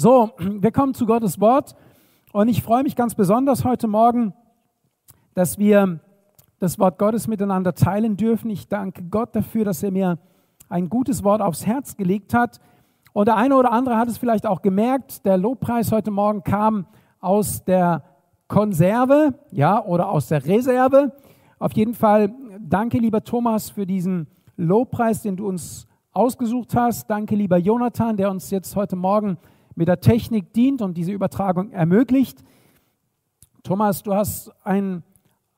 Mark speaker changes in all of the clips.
Speaker 1: So, wir kommen zu Gottes Wort und ich freue mich ganz besonders heute Morgen, dass wir das Wort Gottes miteinander teilen dürfen. Ich danke Gott dafür, dass er mir ein gutes Wort aufs Herz gelegt hat. Und der eine oder andere hat es vielleicht auch gemerkt, der Lobpreis heute Morgen kam aus der Konserve, ja, oder aus der Reserve. Auf jeden Fall danke, lieber Thomas, für diesen Lobpreis, den du uns ausgesucht hast. Danke, lieber Jonathan, der uns jetzt heute Morgen mit der Technik dient und diese Übertragung ermöglicht. Thomas, du hast einen,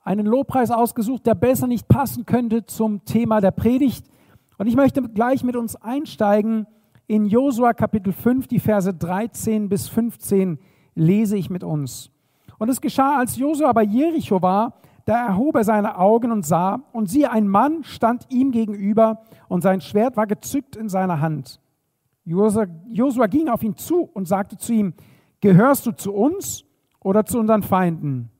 Speaker 1: einen Lobpreis ausgesucht, der besser nicht passen könnte zum Thema der Predigt. Und ich möchte gleich mit uns einsteigen in Josua Kapitel 5, die Verse 13 bis 15 lese ich mit uns. Und es geschah, als Josua bei Jericho war, da erhob er seine Augen und sah, und siehe, ein Mann stand ihm gegenüber, und sein Schwert war gezückt in seiner Hand. Josua ging auf ihn zu und sagte zu ihm, gehörst du zu uns oder zu unseren Feinden?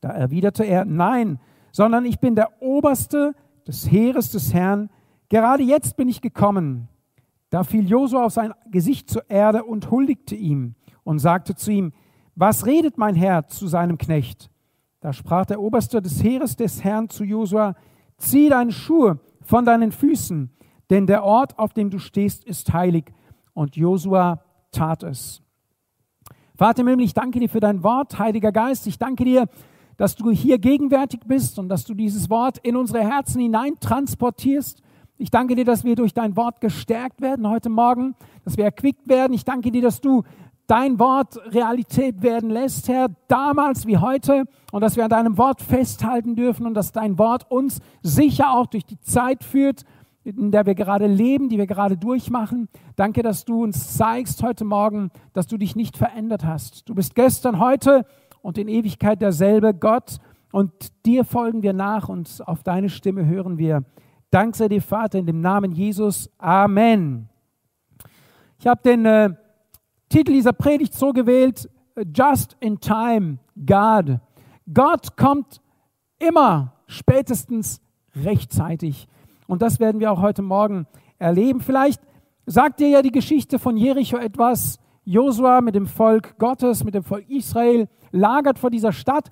Speaker 1: Da erwiderte er, nein, sondern ich bin der Oberste des Heeres des Herrn. Gerade jetzt bin ich gekommen. Da fiel Josua auf sein Gesicht zur Erde und huldigte ihm und sagte zu ihm, was redet mein Herr zu seinem Knecht? Da sprach der Oberste des Heeres des Herrn zu Josua, zieh deine Schuhe von deinen Füßen, denn der Ort, auf dem du stehst, ist heilig. Und Josua tat es. Vater im Himmel, ich danke dir für dein Wort, Heiliger Geist. Ich danke dir, dass du hier gegenwärtig bist und dass du dieses Wort in unsere Herzen hinein transportierst. Ich danke dir, dass wir durch dein Wort gestärkt werden heute Morgen, dass wir erquickt werden. Ich danke dir, dass du dein Wort Realität werden lässt, Herr, damals wie heute, und dass wir an deinem Wort festhalten dürfen und dass dein Wort uns sicher auch durch die Zeit führt in der wir gerade leben, die wir gerade durchmachen. Danke, dass du uns zeigst heute Morgen, dass du dich nicht verändert hast. Du bist gestern, heute und in Ewigkeit derselbe Gott und dir folgen wir nach und auf deine Stimme hören wir. Dank sei dir, Vater, in dem Namen Jesus. Amen. Ich habe den äh, Titel dieser Predigt so gewählt, Just in Time, God. Gott kommt immer spätestens rechtzeitig. Und das werden wir auch heute Morgen erleben. Vielleicht sagt dir ja die Geschichte von Jericho etwas. Josua mit dem Volk Gottes, mit dem Volk Israel, lagert vor dieser Stadt.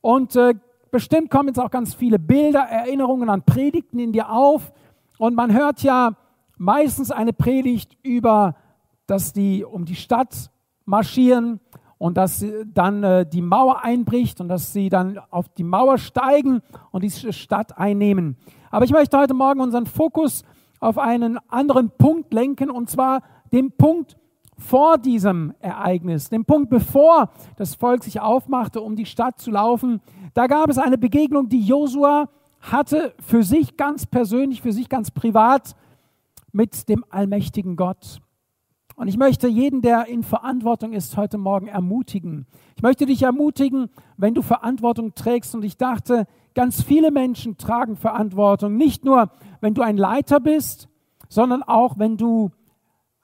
Speaker 1: Und äh, bestimmt kommen jetzt auch ganz viele Bilder, Erinnerungen an Predigten in dir auf. Und man hört ja meistens eine Predigt über, dass die um die Stadt marschieren und dass dann äh, die Mauer einbricht und dass sie dann auf die Mauer steigen und diese Stadt einnehmen. Aber ich möchte heute Morgen unseren Fokus auf einen anderen Punkt lenken, und zwar den Punkt vor diesem Ereignis, den Punkt bevor das Volk sich aufmachte, um die Stadt zu laufen. Da gab es eine Begegnung, die Josua hatte für sich ganz persönlich, für sich ganz privat mit dem allmächtigen Gott. Und ich möchte jeden, der in Verantwortung ist, heute Morgen ermutigen. Ich möchte dich ermutigen, wenn du Verantwortung trägst. Und ich dachte, Ganz viele Menschen tragen Verantwortung, nicht nur, wenn du ein Leiter bist, sondern auch, wenn du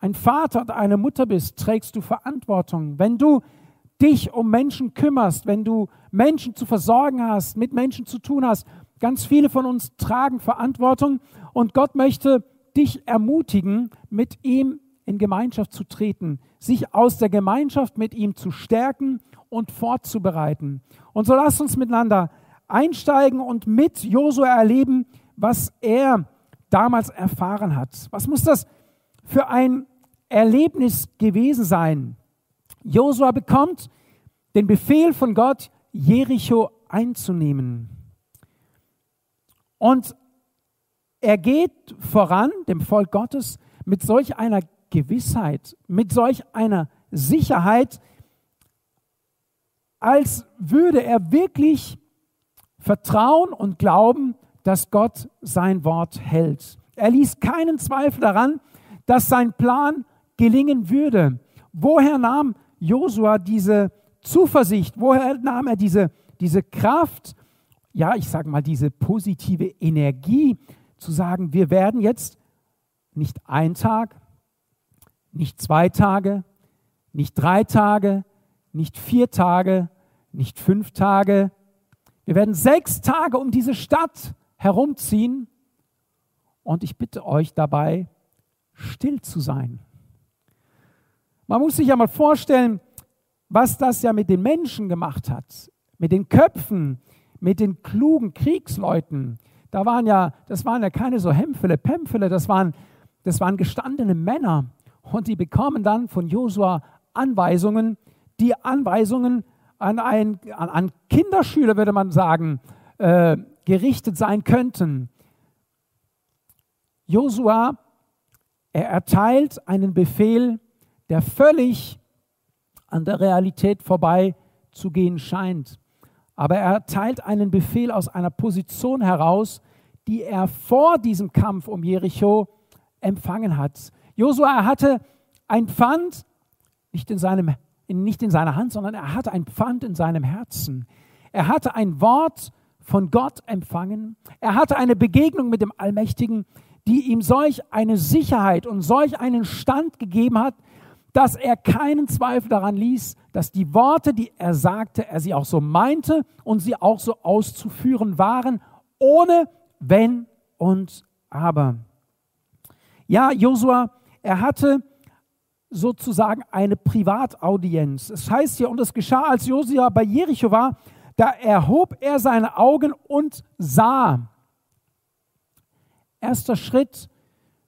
Speaker 1: ein Vater oder eine Mutter bist, trägst du Verantwortung. Wenn du dich um Menschen kümmerst, wenn du Menschen zu versorgen hast, mit Menschen zu tun hast, ganz viele von uns tragen Verantwortung und Gott möchte dich ermutigen, mit ihm in Gemeinschaft zu treten, sich aus der Gemeinschaft mit ihm zu stärken und vorzubereiten. Und so lasst uns miteinander einsteigen und mit Josua erleben, was er damals erfahren hat. Was muss das für ein Erlebnis gewesen sein? Josua bekommt den Befehl von Gott, Jericho einzunehmen. Und er geht voran, dem Volk Gottes, mit solch einer Gewissheit, mit solch einer Sicherheit, als würde er wirklich Vertrauen und Glauben, dass Gott sein Wort hält. Er ließ keinen Zweifel daran, dass sein Plan gelingen würde. Woher nahm Josua diese Zuversicht? Woher nahm er diese, diese Kraft? Ja, ich sage mal, diese positive Energie zu sagen, wir werden jetzt nicht ein Tag, nicht zwei Tage, nicht drei Tage, nicht vier Tage, nicht fünf Tage, wir werden sechs Tage um diese Stadt herumziehen und ich bitte euch dabei, still zu sein. Man muss sich ja mal vorstellen, was das ja mit den Menschen gemacht hat, mit den Köpfen, mit den klugen Kriegsleuten. Da waren ja, das waren ja keine so Hempfele, Pempfele, das waren, das waren gestandene Männer. Und die bekommen dann von Josua Anweisungen, die Anweisungen an, ein, an, an Kinderschüler, würde man sagen, äh, gerichtet sein könnten. Josua, er erteilt einen Befehl, der völlig an der Realität vorbei zu gehen scheint. Aber er erteilt einen Befehl aus einer Position heraus, die er vor diesem Kampf um Jericho empfangen hat. Josua hatte ein Pfand, nicht in, seinem, nicht in seiner Hand, sondern er hatte ein Pfand in seinem Herzen. Er hatte ein Wort von Gott empfangen. Er hatte eine Begegnung mit dem Allmächtigen, die ihm solch eine Sicherheit und solch einen Stand gegeben hat, dass er keinen Zweifel daran ließ, dass die Worte, die er sagte, er sie auch so meinte und sie auch so auszuführen waren, ohne wenn und aber. Ja, Josua, er hatte sozusagen eine Privataudienz. Es heißt hier, und es geschah, als Josua bei Jericho war, da erhob er seine Augen und sah. Erster Schritt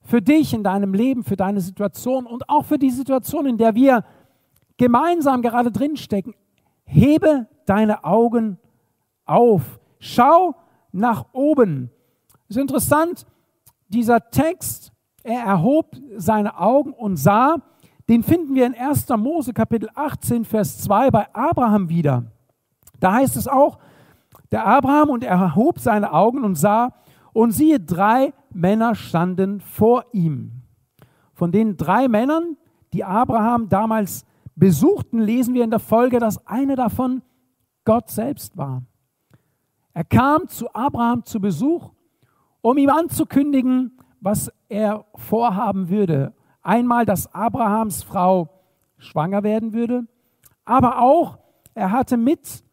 Speaker 1: für dich in deinem Leben, für deine Situation und auch für die Situation, in der wir gemeinsam gerade drinstecken. Hebe deine Augen auf. Schau nach oben. Es ist interessant, dieser Text, er erhob seine Augen und sah, den finden wir in 1. Mose Kapitel 18, Vers 2 bei Abraham wieder. Da heißt es auch, der Abraham und er erhob seine Augen und sah, und siehe, drei Männer standen vor ihm. Von den drei Männern, die Abraham damals besuchten, lesen wir in der Folge, dass eine davon Gott selbst war. Er kam zu Abraham zu Besuch, um ihm anzukündigen, was er vorhaben würde. Einmal, dass Abrahams Frau schwanger werden würde, aber auch, er hatte mit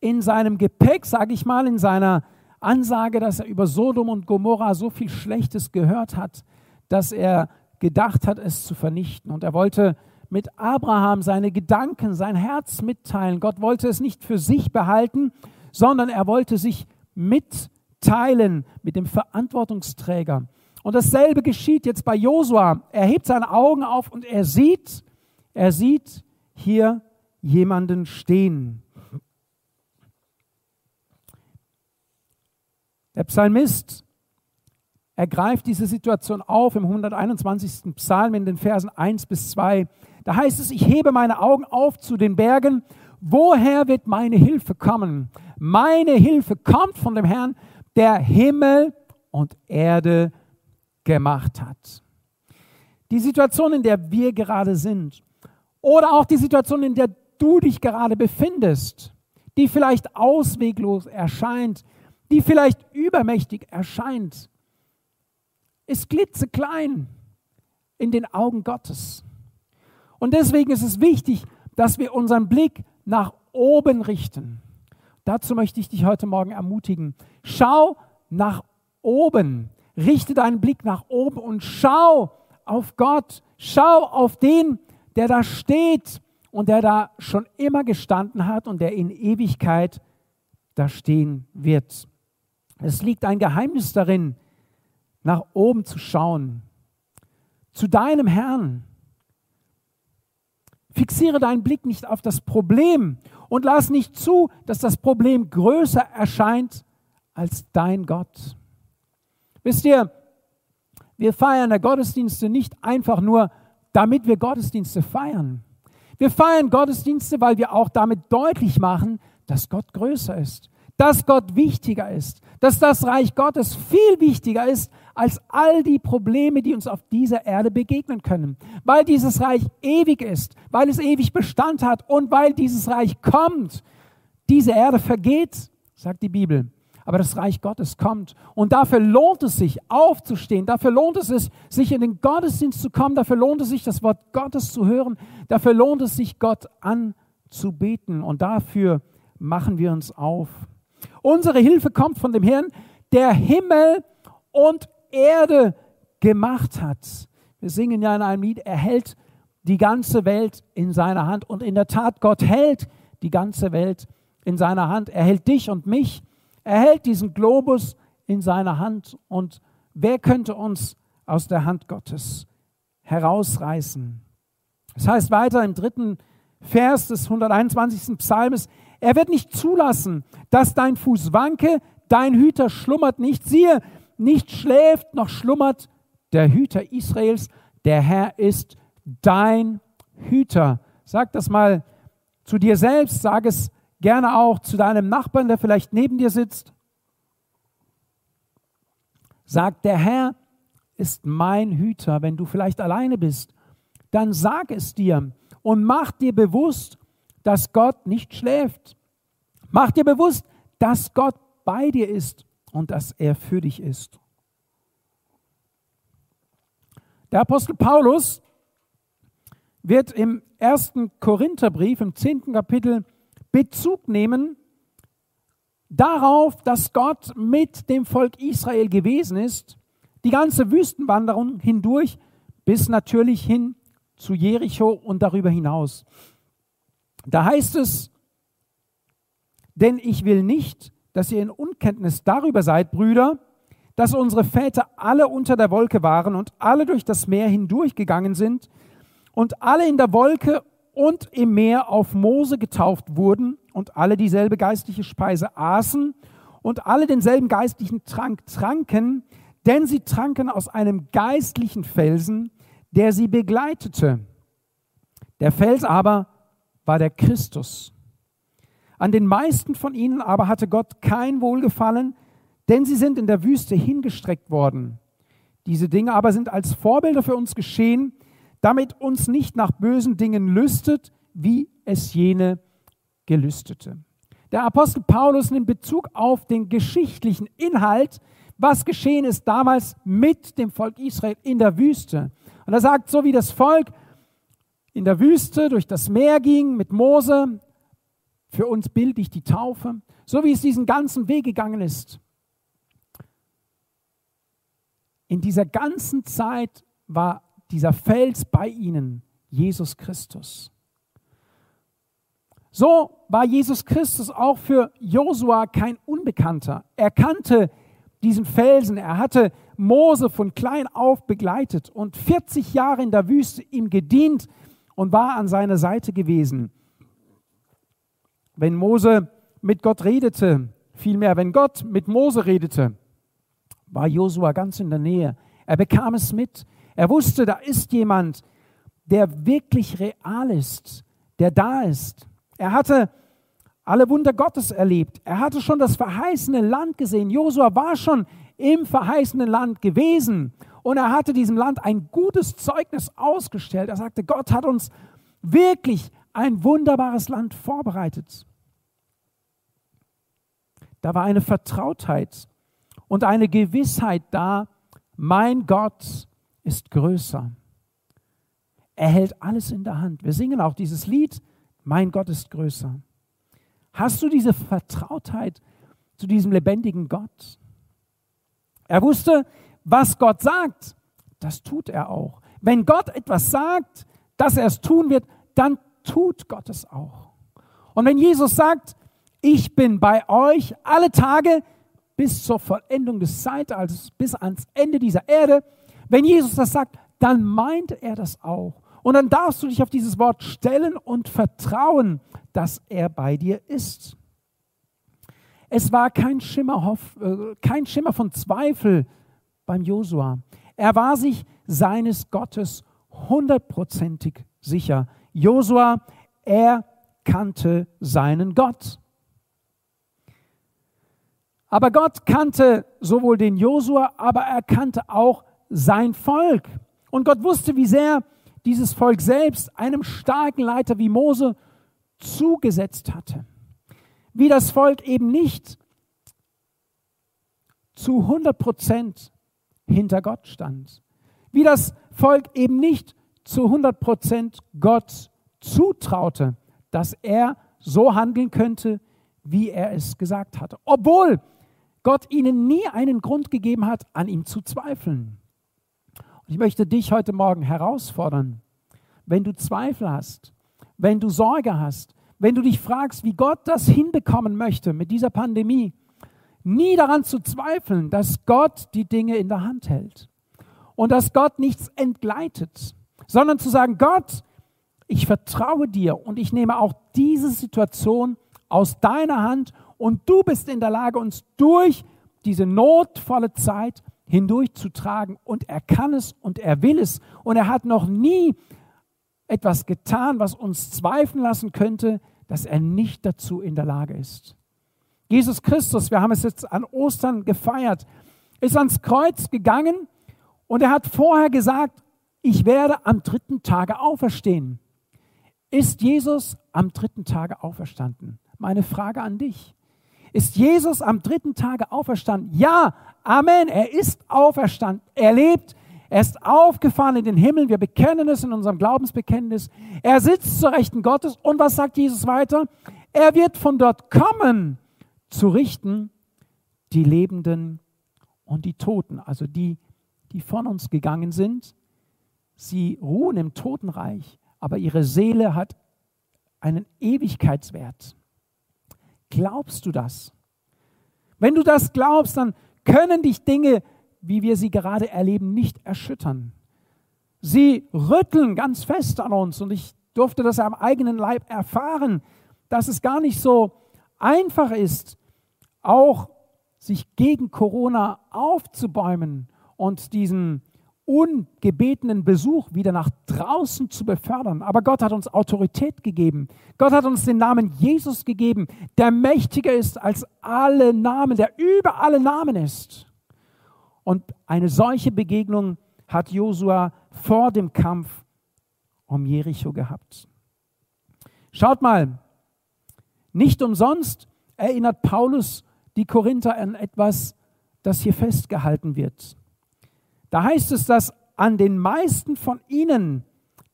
Speaker 1: in seinem Gepäck, sage ich mal, in seiner Ansage, dass er über Sodom und Gomorra so viel Schlechtes gehört hat, dass er gedacht hat, es zu vernichten. Und er wollte mit Abraham seine Gedanken, sein Herz mitteilen. Gott wollte es nicht für sich behalten, sondern er wollte sich mitteilen mit dem Verantwortungsträger. Und dasselbe geschieht jetzt bei Josua. Er hebt seine Augen auf und er sieht, er sieht hier jemanden stehen. Der Psalmist ergreift diese Situation auf im 121. Psalm in den Versen 1 bis 2. Da heißt es, ich hebe meine Augen auf zu den Bergen. Woher wird meine Hilfe kommen? Meine Hilfe kommt von dem Herrn, der Himmel und Erde gemacht hat. Die Situation, in der wir gerade sind, oder auch die Situation, in der du dich gerade befindest, die vielleicht ausweglos erscheint, die vielleicht übermächtig erscheint, ist klitzeklein in den Augen Gottes. Und deswegen ist es wichtig, dass wir unseren Blick nach oben richten. Dazu möchte ich dich heute Morgen ermutigen. Schau nach oben. Richte deinen Blick nach oben und schau auf Gott. Schau auf den, der da steht und der da schon immer gestanden hat und der in Ewigkeit da stehen wird. Es liegt ein Geheimnis darin, nach oben zu schauen, zu deinem Herrn. Fixiere deinen Blick nicht auf das Problem und lass nicht zu, dass das Problem größer erscheint als dein Gott. Wisst ihr, wir feiern der Gottesdienste nicht einfach nur, damit wir Gottesdienste feiern. Wir feiern Gottesdienste, weil wir auch damit deutlich machen, dass Gott größer ist, dass Gott wichtiger ist, dass das Reich Gottes viel wichtiger ist als all die Probleme, die uns auf dieser Erde begegnen können. Weil dieses Reich ewig ist, weil es ewig Bestand hat und weil dieses Reich kommt. Diese Erde vergeht, sagt die Bibel, aber das Reich Gottes kommt. Und dafür lohnt es sich, aufzustehen. Dafür lohnt es sich, sich in den Gottesdienst zu kommen. Dafür lohnt es sich, das Wort Gottes zu hören. Dafür lohnt es sich, Gott anzubeten. Und dafür machen wir uns auf. Unsere Hilfe kommt von dem Herrn, der Himmel und Erde gemacht hat. Wir singen ja in einem Lied, er hält die ganze Welt in seiner Hand. Und in der Tat, Gott hält die ganze Welt in seiner Hand. Er hält dich und mich. Er hält diesen Globus in seiner Hand. Und wer könnte uns aus der Hand Gottes herausreißen? Es das heißt weiter im dritten Vers des 121. Psalmes, er wird nicht zulassen, dass dein Fuß wanke, dein Hüter schlummert nicht. Siehe, nicht schläft noch schlummert der Hüter Israels. Der Herr ist dein Hüter. Sag das mal zu dir selbst, sag es gerne auch zu deinem Nachbarn, der vielleicht neben dir sitzt. Sag, der Herr ist mein Hüter. Wenn du vielleicht alleine bist, dann sag es dir und mach dir bewusst, dass Gott nicht schläft. Mach dir bewusst, dass Gott bei dir ist und dass er für dich ist. Der Apostel Paulus wird im ersten Korintherbrief, im zehnten Kapitel, Bezug nehmen darauf, dass Gott mit dem Volk Israel gewesen ist, die ganze Wüstenwanderung hindurch bis natürlich hin zu Jericho und darüber hinaus. Da heißt es, denn ich will nicht, dass ihr in Unkenntnis darüber seid, Brüder, dass unsere Väter alle unter der Wolke waren und alle durch das Meer hindurchgegangen sind und alle in der Wolke und im Meer auf Mose getauft wurden und alle dieselbe geistliche Speise aßen und alle denselben geistlichen Trank tranken, denn sie tranken aus einem geistlichen Felsen, der sie begleitete. Der Fels aber war der Christus. An den meisten von ihnen aber hatte Gott kein Wohlgefallen, denn sie sind in der Wüste hingestreckt worden. Diese Dinge aber sind als Vorbilder für uns geschehen, damit uns nicht nach bösen Dingen lüstet, wie es jene gelüstete. Der Apostel Paulus nimmt Bezug auf den geschichtlichen Inhalt, was geschehen ist damals mit dem Volk Israel in der Wüste. Und er sagt, so wie das Volk in der Wüste durch das Meer ging mit Mose, für uns bildlich die Taufe, so wie es diesen ganzen Weg gegangen ist. In dieser ganzen Zeit war dieser Fels bei ihnen, Jesus Christus. So war Jesus Christus auch für Josua kein Unbekannter. Er kannte diesen Felsen, er hatte Mose von klein auf begleitet und 40 Jahre in der Wüste ihm gedient und war an seiner Seite gewesen. Wenn Mose mit Gott redete, vielmehr, wenn Gott mit Mose redete, war Josua ganz in der Nähe. Er bekam es mit. Er wusste, da ist jemand, der wirklich real ist, der da ist. Er hatte alle Wunder Gottes erlebt. Er hatte schon das verheißene Land gesehen. Josua war schon im verheißenen Land gewesen und er hatte diesem Land ein gutes Zeugnis ausgestellt. Er sagte, Gott hat uns wirklich ein wunderbares Land vorbereitet. Da war eine Vertrautheit und eine Gewissheit da, mein Gott ist größer. Er hält alles in der Hand. Wir singen auch dieses Lied, mein Gott ist größer. Hast du diese Vertrautheit zu diesem lebendigen Gott? Er wusste, was Gott sagt, das tut er auch. Wenn Gott etwas sagt, dass er es tun wird, dann tut Gott es auch. Und wenn Jesus sagt, ich bin bei euch alle Tage bis zur Vollendung des Zeitalters, bis ans Ende dieser Erde, wenn Jesus das sagt, dann meint er das auch. Und dann darfst du dich auf dieses Wort stellen und vertrauen, dass er bei dir ist. Es war kein Schimmer, äh, kein Schimmer von Zweifel beim Josua. Er war sich seines Gottes hundertprozentig sicher. Josua, er kannte seinen Gott. Aber Gott kannte sowohl den Josua, aber er kannte auch sein Volk. Und Gott wusste, wie sehr dieses Volk selbst einem starken Leiter wie Mose zugesetzt hatte. Wie das Volk eben nicht zu 100 Prozent hinter Gott stand. Wie das Volk eben nicht zu 100 Prozent Gott zutraute, dass er so handeln könnte, wie er es gesagt hatte. Obwohl Gott ihnen nie einen Grund gegeben hat, an ihm zu zweifeln. Ich möchte dich heute Morgen herausfordern. wenn du Zweifel hast, wenn du Sorge hast, wenn du dich fragst, wie Gott das hinbekommen möchte mit dieser Pandemie, nie daran zu zweifeln, dass Gott die Dinge in der Hand hält und dass Gott nichts entgleitet, sondern zu sagen, Gott, ich vertraue dir und ich nehme auch diese Situation aus deiner Hand und du bist in der Lage, uns durch diese notvolle Zeit hindurchzutragen und er kann es und er will es und er hat noch nie etwas getan, was uns zweifeln lassen könnte, dass er nicht dazu in der Lage ist. Jesus Christus, wir haben es jetzt an Ostern gefeiert, ist ans Kreuz gegangen und er hat vorher gesagt, ich werde am dritten Tage auferstehen. Ist Jesus am dritten Tage auferstanden? Meine Frage an dich. Ist Jesus am dritten Tage auferstanden? Ja, Amen. Er ist auferstanden. Er lebt. Er ist aufgefahren in den Himmel. Wir bekennen es in unserem Glaubensbekenntnis. Er sitzt zur Rechten Gottes. Und was sagt Jesus weiter? Er wird von dort kommen, zu richten die Lebenden und die Toten, also die, die von uns gegangen sind. Sie ruhen im Totenreich aber ihre Seele hat einen Ewigkeitswert. Glaubst du das? Wenn du das glaubst, dann können dich Dinge, wie wir sie gerade erleben, nicht erschüttern. Sie rütteln ganz fest an uns und ich durfte das am eigenen Leib erfahren, dass es gar nicht so einfach ist, auch sich gegen Corona aufzubäumen und diesen ungebetenen Besuch wieder nach draußen zu befördern. Aber Gott hat uns Autorität gegeben. Gott hat uns den Namen Jesus gegeben, der mächtiger ist als alle Namen, der über alle Namen ist. Und eine solche Begegnung hat Josua vor dem Kampf um Jericho gehabt. Schaut mal, nicht umsonst erinnert Paulus die Korinther an etwas, das hier festgehalten wird. Da heißt es, dass an den meisten von ihnen,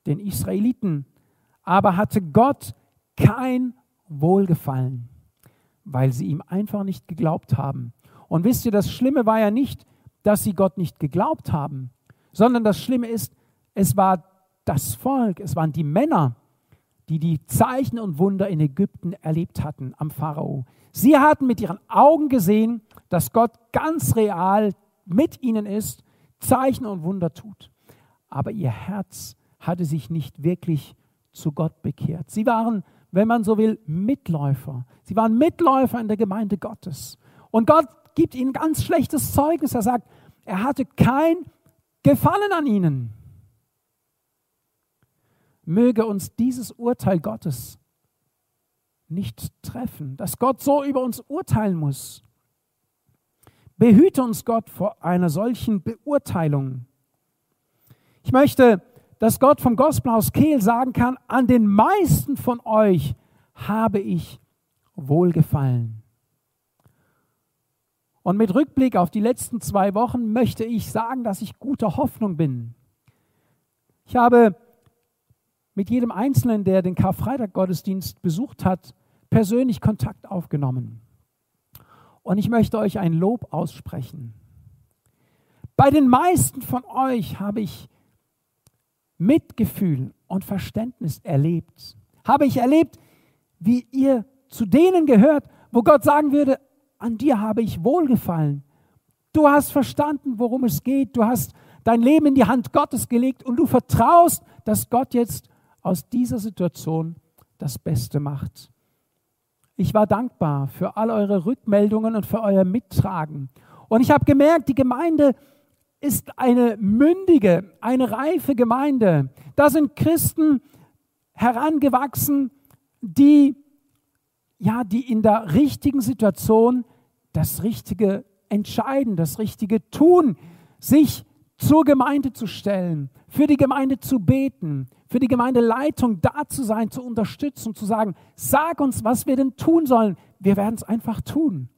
Speaker 1: den Israeliten, aber hatte Gott kein Wohlgefallen, weil sie ihm einfach nicht geglaubt haben. Und wisst ihr, das Schlimme war ja nicht, dass sie Gott nicht geglaubt haben, sondern das Schlimme ist, es war das Volk, es waren die Männer, die die Zeichen und Wunder in Ägypten erlebt hatten am Pharao. Sie hatten mit ihren Augen gesehen, dass Gott ganz real mit ihnen ist Zeichen und Wunder tut. Aber ihr Herz hatte sich nicht wirklich zu Gott bekehrt. Sie waren, wenn man so will, Mitläufer. Sie waren Mitläufer in der Gemeinde Gottes. Und Gott gibt ihnen ganz schlechtes Zeugnis. Er sagt, er hatte kein Gefallen an ihnen. Möge uns dieses Urteil Gottes nicht treffen, dass Gott so über uns urteilen muss. Behüte uns Gott vor einer solchen Beurteilung. Ich möchte, dass Gott vom Gospelhaus Kehl sagen kann, an den meisten von euch habe ich wohlgefallen. Und mit Rückblick auf die letzten zwei Wochen möchte ich sagen, dass ich guter Hoffnung bin. Ich habe mit jedem Einzelnen, der den Karfreitag-Gottesdienst besucht hat, persönlich Kontakt aufgenommen. Und ich möchte euch ein Lob aussprechen. Bei den meisten von euch habe ich Mitgefühl und Verständnis erlebt. Habe ich erlebt, wie ihr zu denen gehört, wo Gott sagen würde, an dir habe ich wohlgefallen. Du hast verstanden, worum es geht. Du hast dein Leben in die Hand Gottes gelegt und du vertraust, dass Gott jetzt aus dieser Situation das Beste macht. Ich war dankbar für all eure Rückmeldungen und für euer Mittragen. Und ich habe gemerkt, die Gemeinde ist eine mündige, eine reife Gemeinde. Da sind Christen herangewachsen, die ja, die in der richtigen Situation das Richtige entscheiden, das Richtige tun, sich zur Gemeinde zu stellen, für die Gemeinde zu beten, für die Gemeindeleitung da zu sein, zu unterstützen, zu sagen, sag uns, was wir denn tun sollen. Wir werden es einfach tun.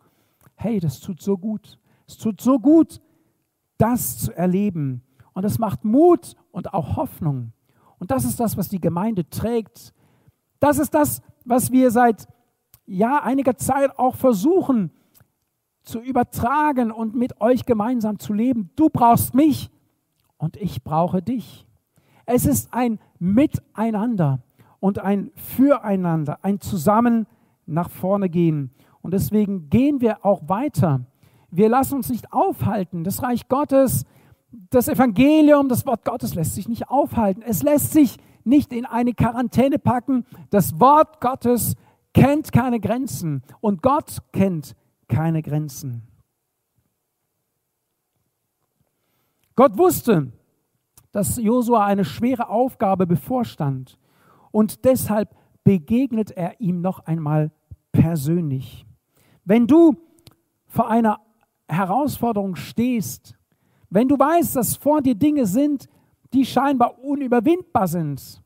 Speaker 1: Hey, das tut so gut. Es tut so gut, das zu erleben. Und es macht Mut und auch Hoffnung. Und das ist das, was die Gemeinde trägt. Das ist das, was wir seit ja, einiger Zeit auch versuchen zu übertragen und mit euch gemeinsam zu leben. Du brauchst mich und ich brauche dich. Es ist ein Miteinander und ein Füreinander, ein Zusammen nach vorne gehen. Und deswegen gehen wir auch weiter. Wir lassen uns nicht aufhalten. Das Reich Gottes, das Evangelium, das Wort Gottes lässt sich nicht aufhalten. Es lässt sich nicht in eine Quarantäne packen. Das Wort Gottes kennt keine Grenzen und Gott kennt keine Grenzen. Gott wusste, dass Josua eine schwere Aufgabe bevorstand und deshalb begegnet er ihm noch einmal persönlich. Wenn du vor einer Herausforderung stehst, wenn du weißt, dass vor dir Dinge sind, die scheinbar unüberwindbar sind.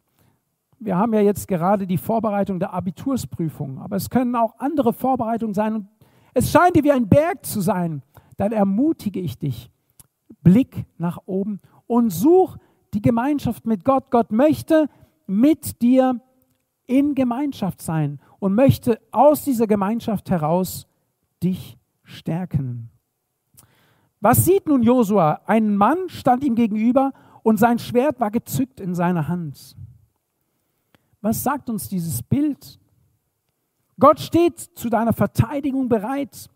Speaker 1: Wir haben ja jetzt gerade die Vorbereitung der Abitursprüfung, aber es können auch andere Vorbereitungen sein und es scheint dir wie ein Berg zu sein. Dann ermutige ich dich, Blick nach oben und such die Gemeinschaft mit Gott. Gott möchte mit dir in Gemeinschaft sein und möchte aus dieser Gemeinschaft heraus dich stärken. Was sieht nun Josua? Ein Mann stand ihm gegenüber und sein Schwert war gezückt in seiner Hand. Was sagt uns dieses Bild? Gott steht zu deiner Verteidigung bereit.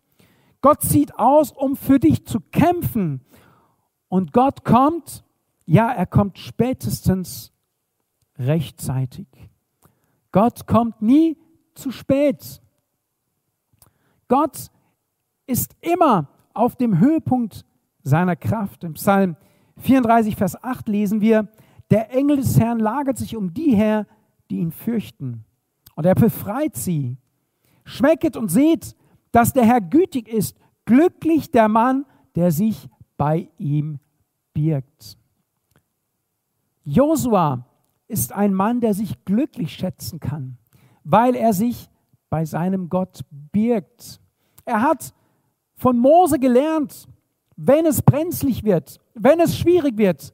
Speaker 1: Gott zieht aus, um für dich zu kämpfen. Und Gott kommt, ja, er kommt spätestens rechtzeitig. Gott kommt nie zu spät. Gott ist immer auf dem Höhepunkt seiner Kraft. Im Psalm 34, Vers 8 lesen wir, der Engel des Herrn lagert sich um die her, die ihn fürchten. Und er befreit sie. Schmecket und seht, dass der Herr gütig ist. Glücklich der Mann, der sich bei ihm birgt. Josua ist ein Mann, der sich glücklich schätzen kann, weil er sich bei seinem Gott birgt. Er hat von Mose gelernt, wenn es brenzlig wird, wenn es schwierig wird,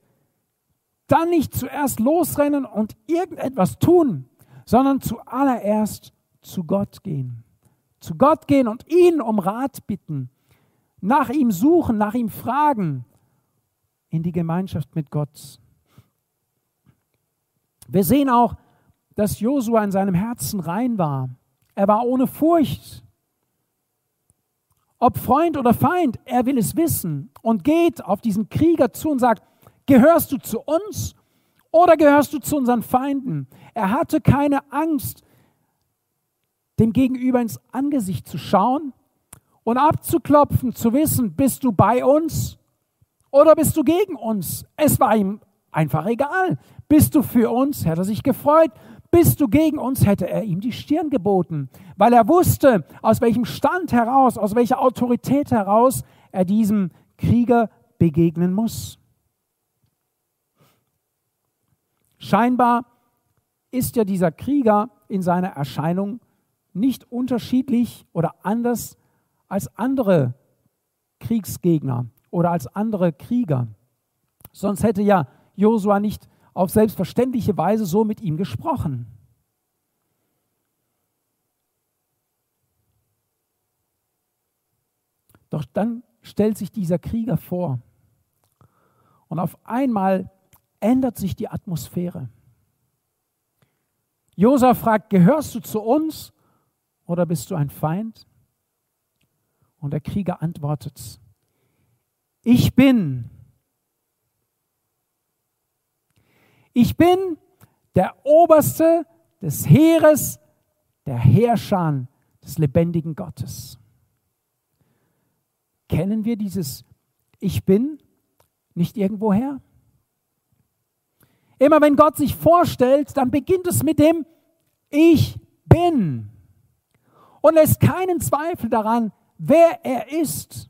Speaker 1: dann nicht zuerst losrennen und irgendetwas tun, sondern zuallererst zu Gott gehen. Zu Gott gehen und ihn um Rat bitten, nach ihm suchen, nach ihm fragen, in die Gemeinschaft mit Gott. Wir sehen auch, dass Josua in seinem Herzen rein war. Er war ohne Furcht. Ob Freund oder Feind, er will es wissen und geht auf diesen Krieger zu und sagt, gehörst du zu uns oder gehörst du zu unseren Feinden? Er hatte keine Angst, dem Gegenüber ins Angesicht zu schauen und abzuklopfen, zu wissen, bist du bei uns oder bist du gegen uns? Es war ihm einfach egal. Bist du für uns, hätte er sich gefreut. Bist du gegen uns, hätte er ihm die Stirn geboten, weil er wusste, aus welchem Stand heraus, aus welcher Autorität heraus er diesem Krieger begegnen muss. Scheinbar ist ja dieser Krieger in seiner Erscheinung nicht unterschiedlich oder anders als andere Kriegsgegner oder als andere Krieger. Sonst hätte ja Josua nicht auf selbstverständliche Weise so mit ihm gesprochen. Doch dann stellt sich dieser Krieger vor und auf einmal ändert sich die Atmosphäre. Josua fragt, gehörst du zu uns oder bist du ein Feind? Und der Krieger antwortet, ich bin Ich bin der Oberste des Heeres, der Herrscher des lebendigen Gottes. Kennen wir dieses Ich bin nicht irgendwoher? Immer wenn Gott sich vorstellt, dann beginnt es mit dem Ich bin und lässt keinen Zweifel daran, wer er ist.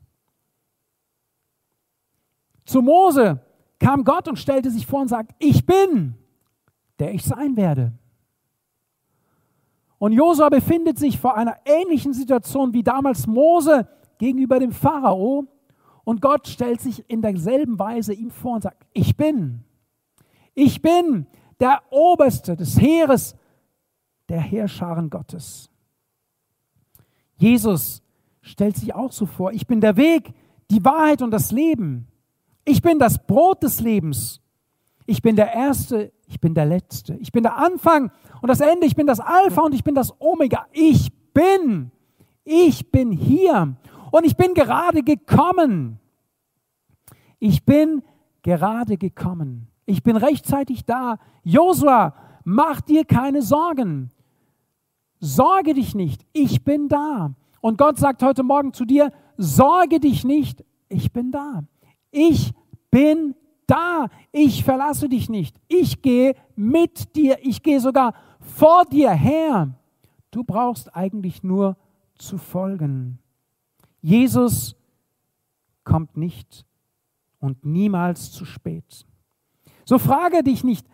Speaker 1: Zu Mose kam Gott und stellte sich vor und sagt, ich bin, der ich sein werde. Und Josua befindet sich vor einer ähnlichen Situation wie damals Mose gegenüber dem Pharao. Und Gott stellt sich in derselben Weise ihm vor und sagt, ich bin, ich bin der Oberste des Heeres, der Heerscharen Gottes. Jesus stellt sich auch so vor, ich bin der Weg, die Wahrheit und das Leben. Ich bin das Brot des Lebens. Ich bin der Erste, ich bin der Letzte. Ich bin der Anfang und das Ende. Ich bin das Alpha und ich bin das Omega. Ich bin. Ich bin hier. Und ich bin gerade gekommen. Ich bin gerade gekommen. Ich bin rechtzeitig da. Josua, mach dir keine Sorgen. Sorge dich nicht. Ich bin da. Und Gott sagt heute Morgen zu dir, sorge dich nicht. Ich bin da. Ich bin da. Ich verlasse dich nicht. Ich gehe mit dir. Ich gehe sogar vor dir her. Du brauchst eigentlich nur zu folgen. Jesus kommt nicht und niemals zu spät. So frage dich nicht,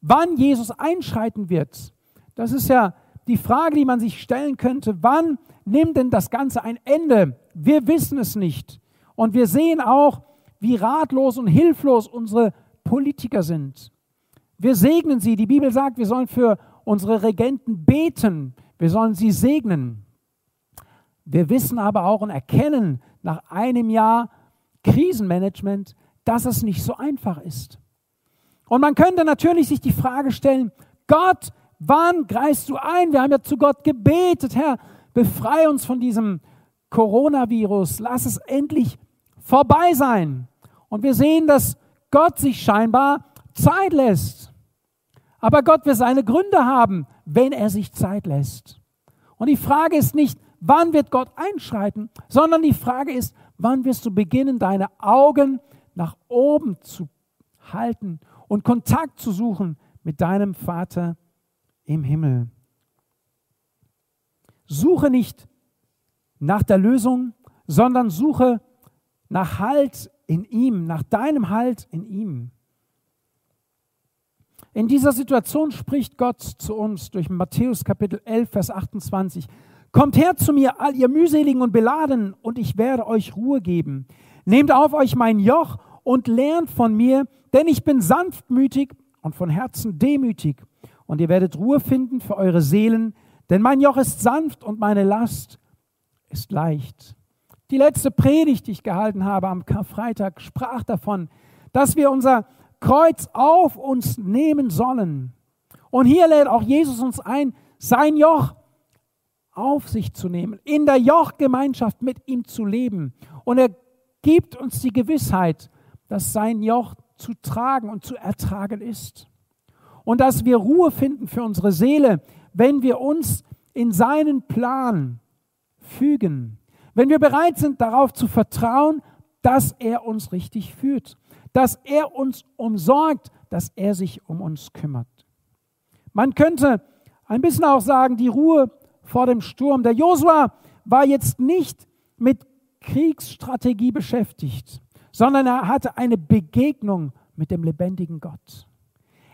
Speaker 1: wann Jesus einschreiten wird. Das ist ja die Frage, die man sich stellen könnte. Wann nimmt denn das Ganze ein Ende? Wir wissen es nicht. Und wir sehen auch, wie ratlos und hilflos unsere Politiker sind. Wir segnen sie. Die Bibel sagt, wir sollen für unsere Regenten beten. Wir sollen sie segnen. Wir wissen aber auch und erkennen nach einem Jahr Krisenmanagement, dass es nicht so einfach ist. Und man könnte natürlich sich die Frage stellen, Gott, wann greifst du ein? Wir haben ja zu Gott gebetet, Herr, befreie uns von diesem Coronavirus, lass es endlich vorbei sein. Und wir sehen, dass Gott sich scheinbar Zeit lässt. Aber Gott wird seine Gründe haben, wenn er sich Zeit lässt. Und die Frage ist nicht, wann wird Gott einschreiten, sondern die Frage ist, wann wirst du beginnen, deine Augen nach oben zu halten und Kontakt zu suchen mit deinem Vater im Himmel. Suche nicht nach der Lösung, sondern suche nach Halt in ihm, nach deinem Halt in ihm. In dieser Situation spricht Gott zu uns durch Matthäus Kapitel 11, Vers 28. Kommt her zu mir, all ihr mühseligen und beladen, und ich werde euch Ruhe geben. Nehmt auf euch mein Joch und lernt von mir, denn ich bin sanftmütig und von Herzen demütig. Und ihr werdet Ruhe finden für eure Seelen, denn mein Joch ist sanft und meine Last ist leicht. Die letzte Predigt, die ich gehalten habe am Karfreitag, sprach davon, dass wir unser Kreuz auf uns nehmen sollen. Und hier lädt auch Jesus uns ein, sein Joch auf sich zu nehmen, in der Jochgemeinschaft mit ihm zu leben. Und er gibt uns die Gewissheit, dass sein Joch zu tragen und zu ertragen ist. Und dass wir Ruhe finden für unsere Seele, wenn wir uns in seinen Plan fügen. Wenn wir bereit sind, darauf zu vertrauen, dass er uns richtig führt, dass er uns umsorgt, dass er sich um uns kümmert. Man könnte ein bisschen auch sagen, die Ruhe vor dem Sturm. Der Josua war jetzt nicht mit Kriegsstrategie beschäftigt, sondern er hatte eine Begegnung mit dem lebendigen Gott.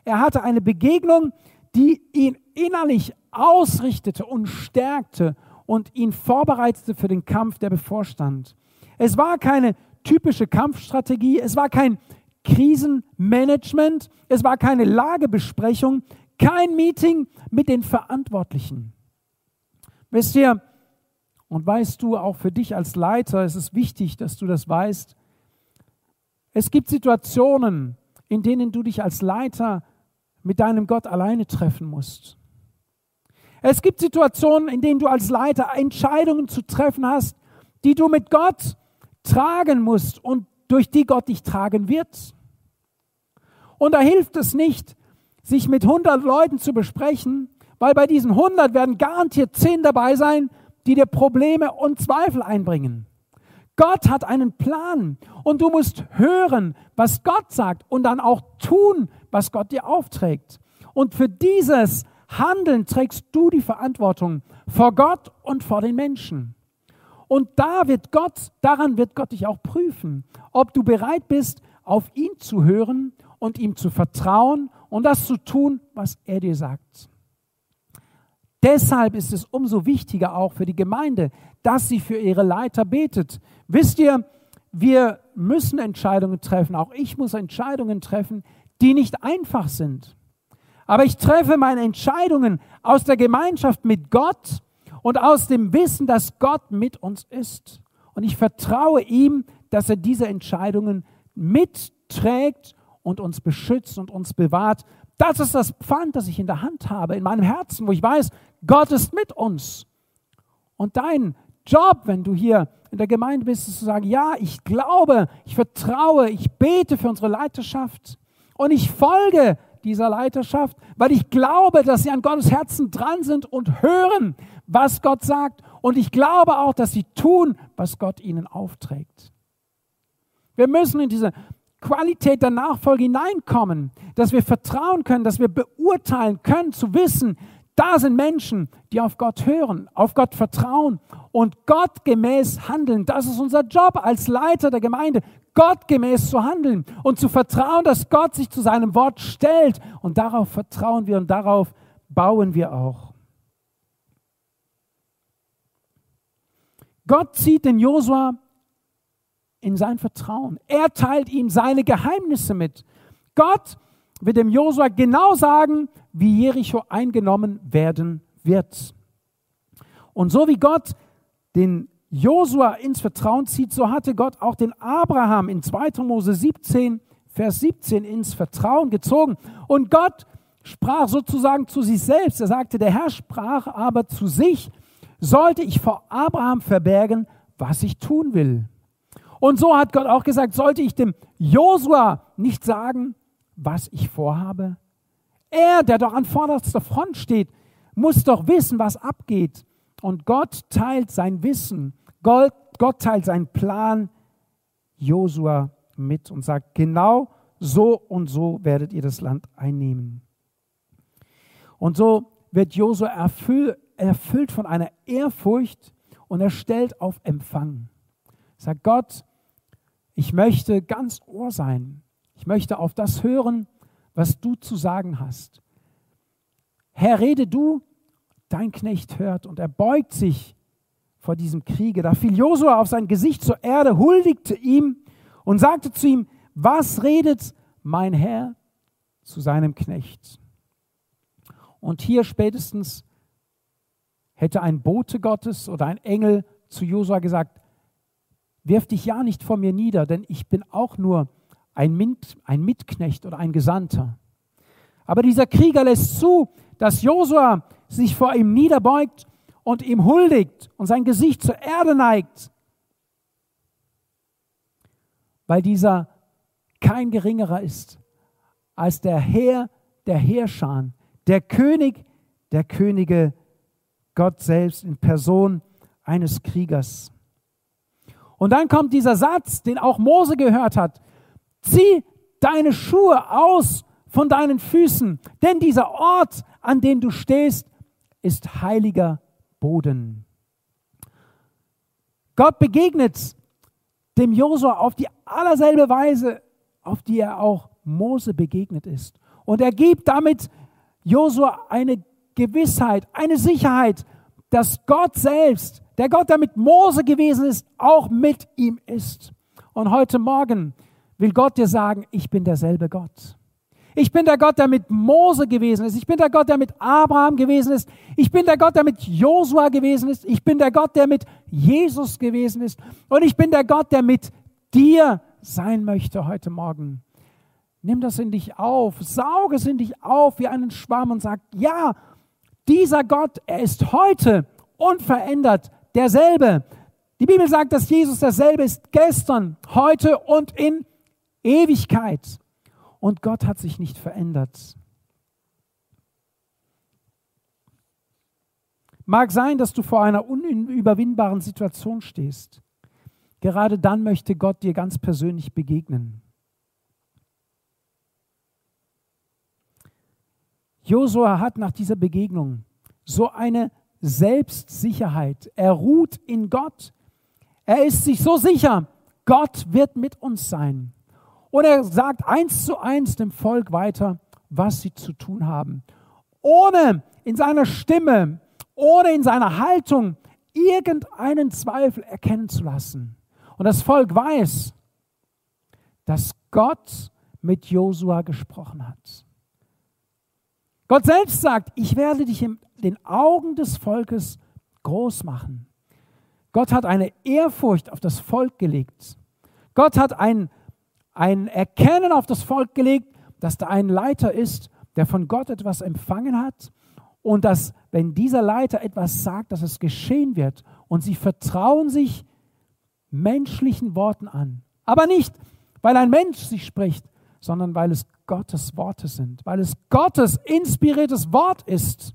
Speaker 1: Er hatte eine Begegnung, die ihn innerlich ausrichtete und stärkte und ihn vorbereitete für den Kampf, der bevorstand. Es war keine typische Kampfstrategie, es war kein Krisenmanagement, es war keine Lagebesprechung, kein Meeting mit den Verantwortlichen. Wisst ihr, und weißt du, auch für dich als Leiter ist es wichtig, dass du das weißt. Es gibt Situationen, in denen du dich als Leiter mit deinem Gott alleine treffen musst. Es gibt Situationen, in denen du als Leiter Entscheidungen zu treffen hast, die du mit Gott tragen musst und durch die Gott dich tragen wird. Und da hilft es nicht, sich mit 100 Leuten zu besprechen, weil bei diesen 100 werden garantiert 10 dabei sein, die dir Probleme und Zweifel einbringen. Gott hat einen Plan und du musst hören, was Gott sagt und dann auch tun, was Gott dir aufträgt. Und für dieses Handeln trägst du die Verantwortung vor Gott und vor den Menschen. Und da wird Gott, daran wird Gott dich auch prüfen, ob du bereit bist, auf ihn zu hören und ihm zu vertrauen und das zu tun, was er dir sagt. Deshalb ist es umso wichtiger auch für die Gemeinde, dass sie für ihre Leiter betet. Wisst ihr, wir müssen Entscheidungen treffen, auch ich muss Entscheidungen treffen, die nicht einfach sind. Aber ich treffe meine Entscheidungen aus der Gemeinschaft mit Gott und aus dem Wissen, dass Gott mit uns ist. Und ich vertraue ihm, dass er diese Entscheidungen mitträgt und uns beschützt und uns bewahrt. Das ist das Pfand, das ich in der Hand habe, in meinem Herzen, wo ich weiß, Gott ist mit uns. Und dein Job, wenn du hier in der Gemeinde bist, ist zu sagen, ja, ich glaube, ich vertraue, ich bete für unsere Leiterschaft und ich folge dieser Leiterschaft, weil ich glaube, dass sie an Gottes Herzen dran sind und hören, was Gott sagt. Und ich glaube auch, dass sie tun, was Gott ihnen aufträgt. Wir müssen in diese Qualität der Nachfolge hineinkommen, dass wir vertrauen können, dass wir beurteilen können, zu wissen, da sind Menschen, die auf Gott hören, auf Gott vertrauen und Gott gemäß handeln. Das ist unser Job als Leiter der Gemeinde, Gott gemäß zu handeln und zu vertrauen, dass Gott sich zu seinem Wort stellt. Und darauf vertrauen wir und darauf bauen wir auch. Gott zieht den Josua in sein Vertrauen. Er teilt ihm seine Geheimnisse mit. Gott wird dem Josua genau sagen, wie Jericho eingenommen werden wird. Und so wie Gott den Josua ins Vertrauen zieht, so hatte Gott auch den Abraham in 2. Mose 17, Vers 17 ins Vertrauen gezogen. Und Gott sprach sozusagen zu sich selbst. Er sagte, der Herr sprach aber zu sich, sollte ich vor Abraham verbergen, was ich tun will. Und so hat Gott auch gesagt, sollte ich dem Josua nicht sagen, was ich vorhabe? Er, der doch an vorderster Front steht, muss doch wissen, was abgeht. Und Gott teilt sein Wissen, Gott, Gott teilt seinen Plan Josua mit und sagt, genau so und so werdet ihr das Land einnehmen. Und so wird Josua erfüll, erfüllt von einer Ehrfurcht und er stellt auf Empfang. Sagt Gott, ich möchte ganz Ohr sein. Ich möchte auf das hören, was du zu sagen hast. Herr, rede du, dein Knecht hört und er beugt sich vor diesem Kriege. Da fiel Josua auf sein Gesicht zur Erde, huldigte ihm und sagte zu ihm, was redet mein Herr zu seinem Knecht? Und hier spätestens hätte ein Bote Gottes oder ein Engel zu Josua gesagt, wirf dich ja nicht vor mir nieder, denn ich bin auch nur ein, Mit, ein Mitknecht oder ein Gesandter. Aber dieser Krieger lässt zu, dass Josua sich vor ihm niederbeugt und ihm huldigt und sein Gesicht zur Erde neigt, weil dieser kein geringerer ist als der Herr der Herrscher, der König der Könige, Gott selbst in Person eines Kriegers. Und dann kommt dieser Satz, den auch Mose gehört hat. Zieh deine Schuhe aus von deinen Füßen, denn dieser Ort, an dem du stehst, ist heiliger Boden. Gott begegnet dem Josua auf die allerselbe Weise, auf die er auch Mose begegnet ist. Und er gibt damit Josua eine Gewissheit, eine Sicherheit, dass Gott selbst der Gott, der mit Mose gewesen ist, auch mit ihm ist. Und heute Morgen will Gott dir sagen, ich bin derselbe Gott. Ich bin der Gott, der mit Mose gewesen ist. Ich bin der Gott, der mit Abraham gewesen ist. Ich bin der Gott, der mit Josua gewesen ist. Ich bin der Gott, der mit Jesus gewesen ist. Und ich bin der Gott, der mit dir sein möchte heute Morgen. Nimm das in dich auf, sauge es in dich auf wie einen Schwamm und sag, ja, dieser Gott, er ist heute unverändert derselbe. Die Bibel sagt, dass Jesus derselbe ist gestern, heute und in Ewigkeit. Und Gott hat sich nicht verändert. Mag sein, dass du vor einer unüberwindbaren Situation stehst. Gerade dann möchte Gott dir ganz persönlich begegnen. Josua hat nach dieser Begegnung so eine Selbstsicherheit. Er ruht in Gott. Er ist sich so sicher, Gott wird mit uns sein. Und er sagt eins zu eins dem Volk weiter, was sie zu tun haben. Ohne in seiner Stimme, ohne in seiner Haltung irgendeinen Zweifel erkennen zu lassen. Und das Volk weiß, dass Gott mit Josua gesprochen hat. Gott selbst sagt, ich werde dich in den Augen des Volkes groß machen. Gott hat eine Ehrfurcht auf das Volk gelegt. Gott hat ein, ein Erkennen auf das Volk gelegt, dass da ein Leiter ist, der von Gott etwas empfangen hat und dass, wenn dieser Leiter etwas sagt, dass es geschehen wird und sie vertrauen sich menschlichen Worten an. Aber nicht, weil ein Mensch sie spricht, sondern weil es Gottes Worte sind, weil es Gottes inspiriertes Wort ist.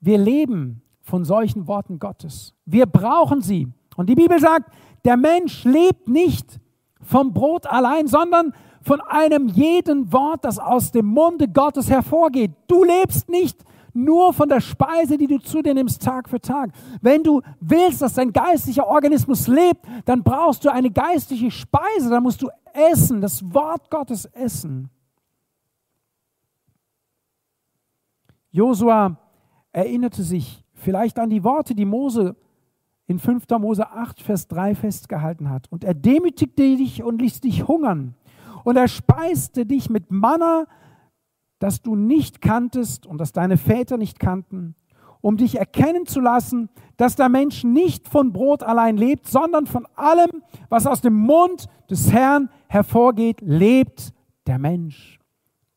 Speaker 1: Wir leben von solchen Worten Gottes. Wir brauchen sie. Und die Bibel sagt, der Mensch lebt nicht vom Brot allein, sondern von einem jeden Wort, das aus dem Munde Gottes hervorgeht. Du lebst nicht nur von der Speise, die du zu dir nimmst, Tag für Tag. Wenn du willst, dass dein geistlicher Organismus lebt, dann brauchst du eine geistliche Speise, dann musst du essen, das Wort Gottes essen. Josua erinnerte sich vielleicht an die Worte, die Mose in 5. Mose 8, Vers 3 festgehalten hat. Und er demütigte dich und ließ dich hungern. Und er speiste dich mit Manna, das du nicht kanntest und das deine Väter nicht kannten, um dich erkennen zu lassen, dass der Mensch nicht von Brot allein lebt, sondern von allem, was aus dem Mund des Herrn hervorgeht, lebt der Mensch.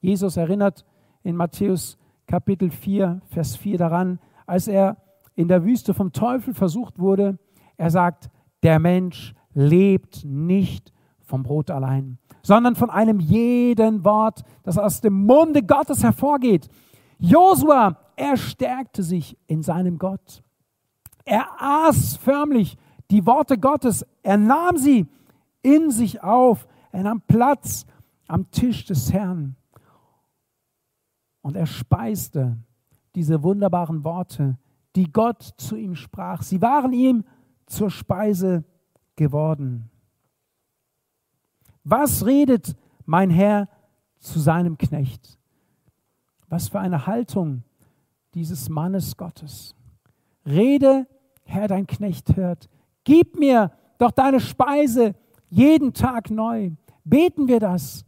Speaker 1: Jesus erinnert in Matthäus Kapitel 4, Vers 4 daran, als er in der Wüste vom Teufel versucht wurde. Er sagt, der Mensch lebt nicht vom Brot allein, sondern von einem jeden Wort, das aus dem Munde Gottes hervorgeht. Josua, er stärkte sich in seinem Gott. Er aß förmlich die Worte Gottes. Er nahm sie in sich auf. Er nahm Platz am Tisch des Herrn. Und er speiste diese wunderbaren Worte, die Gott zu ihm sprach. Sie waren ihm zur Speise geworden. Was redet mein Herr zu seinem Knecht? Was für eine Haltung dieses Mannes Gottes. Rede, Herr, dein Knecht hört. Gib mir doch deine Speise jeden Tag neu. Beten wir das,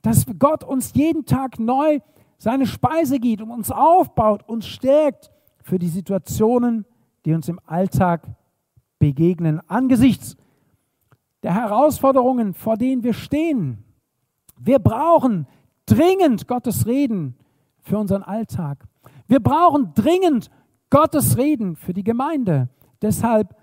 Speaker 1: dass Gott uns jeden Tag neu seine Speise gibt und uns aufbaut, uns stärkt für die Situationen, die uns im Alltag begegnen, angesichts der Herausforderungen, vor denen wir stehen. Wir brauchen dringend Gottes Reden für unseren Alltag. Wir brauchen dringend Gottes Reden für die Gemeinde. Deshalb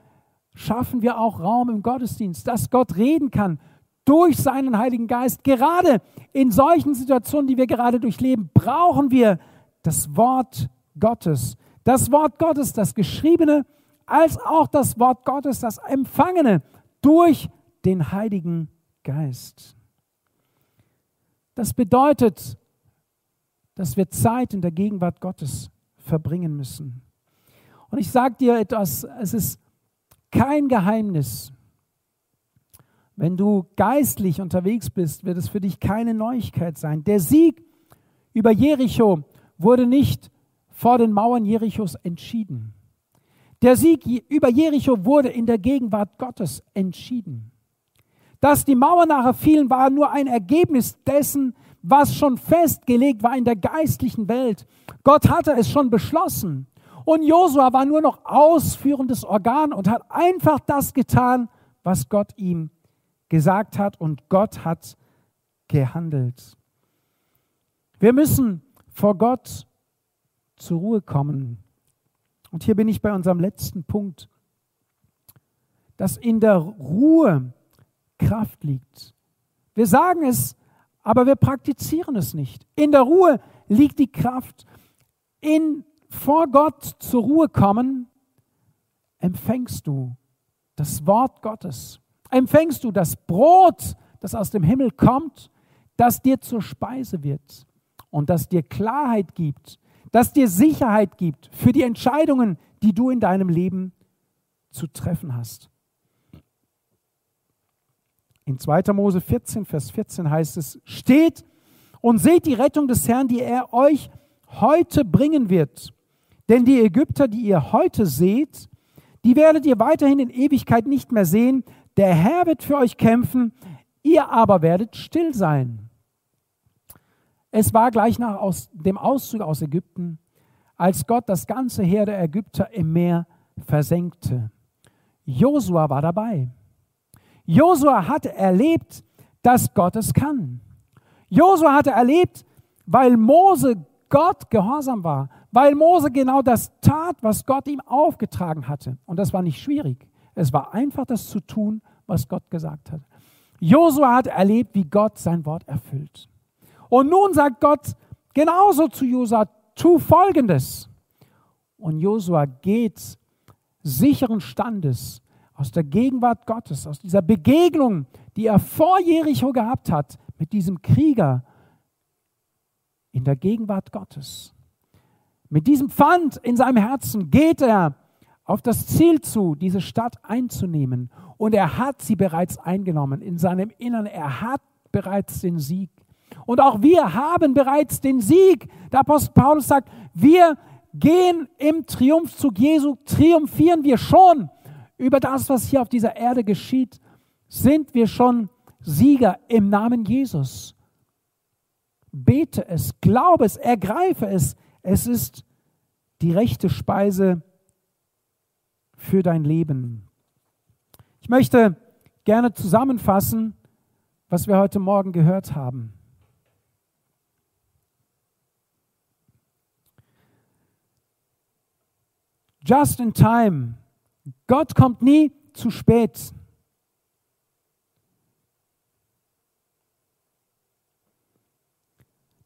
Speaker 1: schaffen wir auch Raum im Gottesdienst, dass Gott reden kann durch seinen Heiligen Geist. Gerade in solchen Situationen, die wir gerade durchleben, brauchen wir das Wort Gottes. Das Wort Gottes, das Geschriebene, als auch das Wort Gottes, das Empfangene durch den Heiligen Geist. Das bedeutet, dass wir Zeit in der Gegenwart Gottes verbringen müssen. Und ich sage dir etwas, es ist kein Geheimnis. Wenn du geistlich unterwegs bist, wird es für dich keine Neuigkeit sein. Der Sieg über Jericho wurde nicht vor den Mauern Jerichos entschieden. Der Sieg über Jericho wurde in der Gegenwart Gottes entschieden. Dass die Mauern nachher fielen, war nur ein Ergebnis dessen, was schon festgelegt war in der geistlichen Welt. Gott hatte es schon beschlossen. Und Josua war nur noch ausführendes Organ und hat einfach das getan, was Gott ihm gesagt hat. Und Gott hat gehandelt. Wir müssen vor Gott zur Ruhe kommen. Und hier bin ich bei unserem letzten Punkt, dass in der Ruhe Kraft liegt. Wir sagen es, aber wir praktizieren es nicht. In der Ruhe liegt die Kraft. In vor Gott zur Ruhe kommen, empfängst du das Wort Gottes. Empfängst du das Brot, das aus dem Himmel kommt, das dir zur Speise wird und das dir Klarheit gibt, das dir Sicherheit gibt für die Entscheidungen, die du in deinem Leben zu treffen hast. In 2. Mose 14, Vers 14 heißt es, steht und seht die Rettung des Herrn, die er euch heute bringen wird. Denn die Ägypter, die ihr heute seht, die werdet ihr weiterhin in Ewigkeit nicht mehr sehen. Der Herr wird für euch kämpfen, ihr aber werdet still sein. Es war gleich nach aus dem Auszug aus Ägypten, als Gott das ganze Heer der Ägypter im Meer versenkte. Josua war dabei. Josua hatte erlebt, dass Gott es kann. Josua hatte erlebt, weil Mose Gott gehorsam war, weil Mose genau das tat, was Gott ihm aufgetragen hatte. Und das war nicht schwierig. Es war einfach, das zu tun, was Gott gesagt hat. Josua hat erlebt, wie Gott sein Wort erfüllt. Und nun sagt Gott genauso zu Josua, tu Folgendes. Und Josua geht sicheren Standes aus der Gegenwart Gottes, aus dieser Begegnung, die er vor Jericho gehabt hat, mit diesem Krieger in der Gegenwart Gottes. Mit diesem Pfand in seinem Herzen geht er auf das Ziel zu, diese Stadt einzunehmen. Und er hat sie bereits eingenommen in seinem Innern. Er hat bereits den Sieg. Und auch wir haben bereits den Sieg. Der Apostel Paulus sagt, wir gehen im Triumphzug Jesu, triumphieren wir schon über das, was hier auf dieser Erde geschieht, sind wir schon Sieger im Namen Jesus. Bete es, glaube es, ergreife es. Es ist die rechte Speise für dein Leben. Ich möchte gerne zusammenfassen, was wir heute Morgen gehört haben. Just in time. Gott kommt nie zu spät.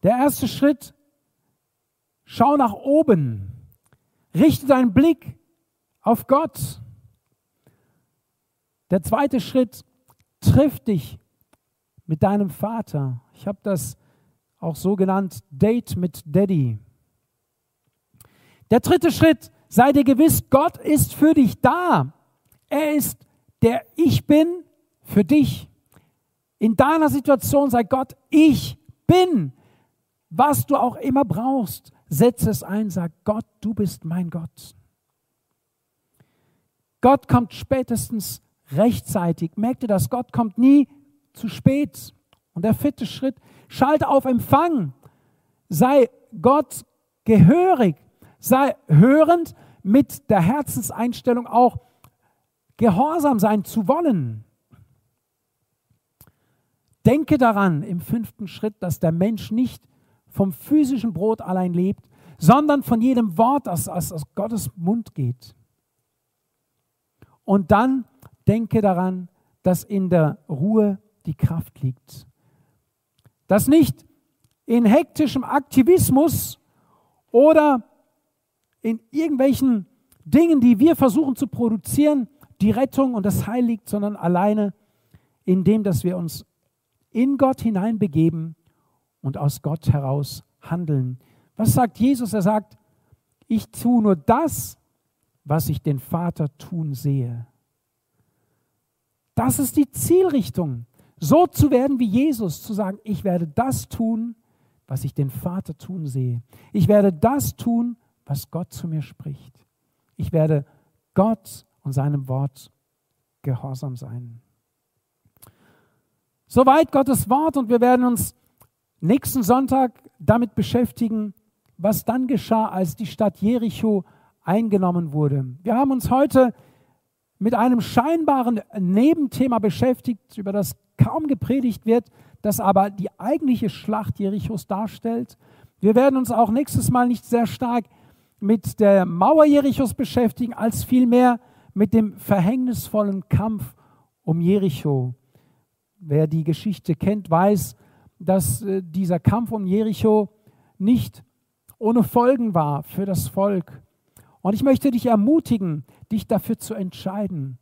Speaker 1: Der erste Schritt, schau nach oben. Richte deinen Blick auf Gott. Der zweite Schritt, triff dich mit deinem Vater. Ich habe das auch so genannt, Date mit Daddy. Der dritte Schritt, sei dir gewiss, Gott ist für dich da. Er ist der Ich bin für dich. In deiner Situation sei Gott, ich bin. Was du auch immer brauchst, setze es ein, sag Gott, du bist mein Gott. Gott kommt spätestens rechtzeitig. Merkt ihr das? Gott kommt nie zu spät. Und der vierte Schritt, schalte auf Empfang. Sei Gott gehörig. Sei hörend mit der Herzenseinstellung auch gehorsam sein zu wollen. Denke daran im fünften Schritt, dass der Mensch nicht vom physischen Brot allein lebt, sondern von jedem Wort, das aus, aus Gottes Mund geht. Und dann denke daran, dass in der Ruhe die Kraft liegt. Dass nicht in hektischem Aktivismus oder in irgendwelchen Dingen, die wir versuchen zu produzieren, die Rettung und das Heil liegt, sondern alleine in dem, dass wir uns in Gott hineinbegeben und aus Gott heraus handeln. Was sagt Jesus? Er sagt, ich tue nur das, was ich den Vater tun sehe. Das ist die Zielrichtung. So zu werden wie Jesus, zu sagen, ich werde das tun, was ich den Vater tun sehe. Ich werde das tun, was Gott zu mir spricht. Ich werde Gott und seinem Wort gehorsam sein. Soweit Gottes Wort und wir werden uns nächsten Sonntag damit beschäftigen, was dann geschah, als die Stadt Jericho eingenommen wurde. Wir haben uns heute mit einem scheinbaren Nebenthema beschäftigt, über das kaum gepredigt wird, das aber die eigentliche Schlacht Jerichos darstellt. Wir werden uns auch nächstes Mal nicht sehr stark mit der Mauer Jerichos beschäftigen, als vielmehr mit dem verhängnisvollen Kampf um Jericho. Wer die Geschichte kennt, weiß, dass äh, dieser Kampf um Jericho nicht ohne Folgen war für das Volk. Und ich möchte dich ermutigen, dich dafür zu entscheiden,